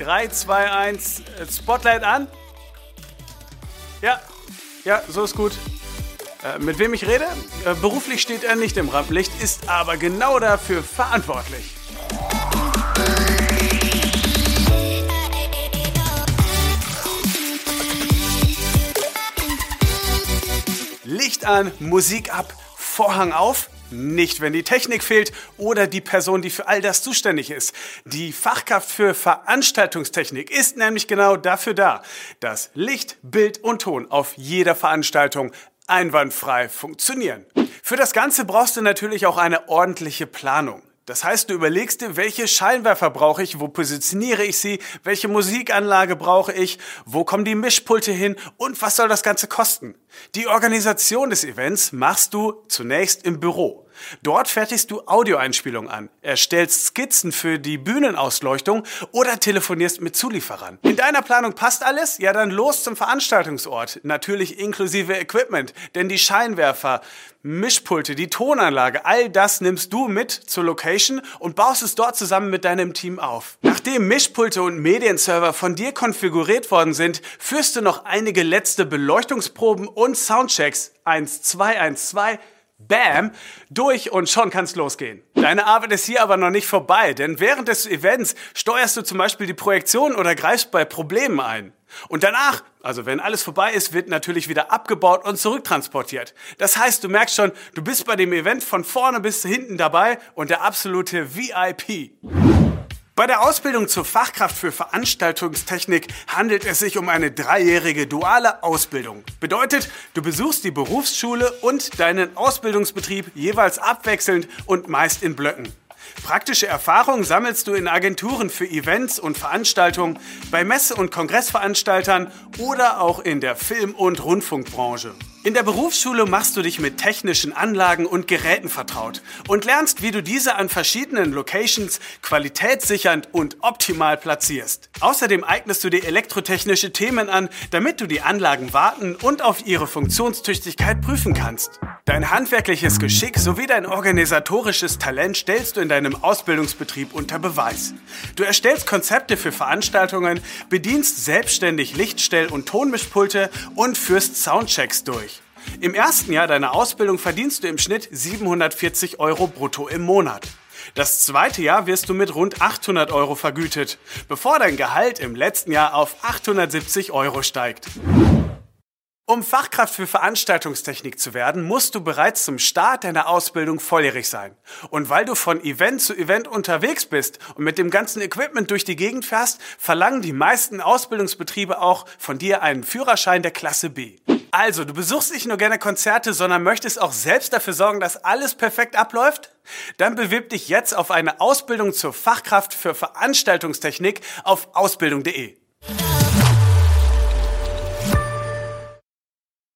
3, 2, 1, Spotlight an. Ja, ja, so ist gut. Äh, mit wem ich rede? Äh, beruflich steht er nicht im Rampenlicht, ist aber genau dafür verantwortlich. Licht an, Musik ab, Vorhang auf. Nicht, wenn die Technik fehlt oder die Person, die für all das zuständig ist. Die Fachkraft für Veranstaltungstechnik ist nämlich genau dafür da, dass Licht, Bild und Ton auf jeder Veranstaltung einwandfrei funktionieren. Für das Ganze brauchst du natürlich auch eine ordentliche Planung. Das heißt, du überlegst dir, welche Scheinwerfer brauche ich, wo positioniere ich sie, welche Musikanlage brauche ich, wo kommen die Mischpulte hin und was soll das Ganze kosten. Die Organisation des Events machst du zunächst im Büro. Dort fertigst du Audioeinspielungen an, erstellst Skizzen für die Bühnenausleuchtung oder telefonierst mit Zulieferern. In deiner Planung passt alles? Ja, dann los zum Veranstaltungsort. Natürlich inklusive Equipment, denn die Scheinwerfer, Mischpulte, die Tonanlage, all das nimmst du mit zur Location und baust es dort zusammen mit deinem Team auf. Nachdem Mischpulte und Medienserver von dir konfiguriert worden sind, führst du noch einige letzte Beleuchtungsproben und Soundchecks 1, 2, 1, 2 Bam, durch und schon kann's losgehen. Deine Arbeit ist hier aber noch nicht vorbei, denn während des Events steuerst du zum Beispiel die Projektion oder greifst bei Problemen ein. Und danach, also wenn alles vorbei ist, wird natürlich wieder abgebaut und zurücktransportiert. Das heißt, du merkst schon, du bist bei dem Event von vorne bis hinten dabei und der absolute VIP. Bei der Ausbildung zur Fachkraft für Veranstaltungstechnik handelt es sich um eine dreijährige duale Ausbildung. Bedeutet, du besuchst die Berufsschule und deinen Ausbildungsbetrieb jeweils abwechselnd und meist in Blöcken. Praktische Erfahrung sammelst du in Agenturen für Events und Veranstaltungen, bei Messe- und Kongressveranstaltern oder auch in der Film- und Rundfunkbranche. In der Berufsschule machst du dich mit technischen Anlagen und Geräten vertraut und lernst, wie du diese an verschiedenen Locations qualitätssichernd und optimal platzierst. Außerdem eignest du dir elektrotechnische Themen an, damit du die Anlagen warten und auf ihre Funktionstüchtigkeit prüfen kannst. Dein handwerkliches Geschick sowie dein organisatorisches Talent stellst du in deinem Ausbildungsbetrieb unter Beweis. Du erstellst Konzepte für Veranstaltungen, bedienst selbstständig Lichtstell- und Tonmischpulte und führst Soundchecks durch. Im ersten Jahr deiner Ausbildung verdienst du im Schnitt 740 Euro brutto im Monat. Das zweite Jahr wirst du mit rund 800 Euro vergütet, bevor dein Gehalt im letzten Jahr auf 870 Euro steigt. Um Fachkraft für Veranstaltungstechnik zu werden, musst du bereits zum Start deiner Ausbildung volljährig sein. Und weil du von Event zu Event unterwegs bist und mit dem ganzen Equipment durch die Gegend fährst, verlangen die meisten Ausbildungsbetriebe auch von dir einen Führerschein der Klasse B. Also, du besuchst nicht nur gerne Konzerte, sondern möchtest auch selbst dafür sorgen, dass alles perfekt abläuft? Dann bewirb dich jetzt auf eine Ausbildung zur Fachkraft für Veranstaltungstechnik auf ausbildung.de.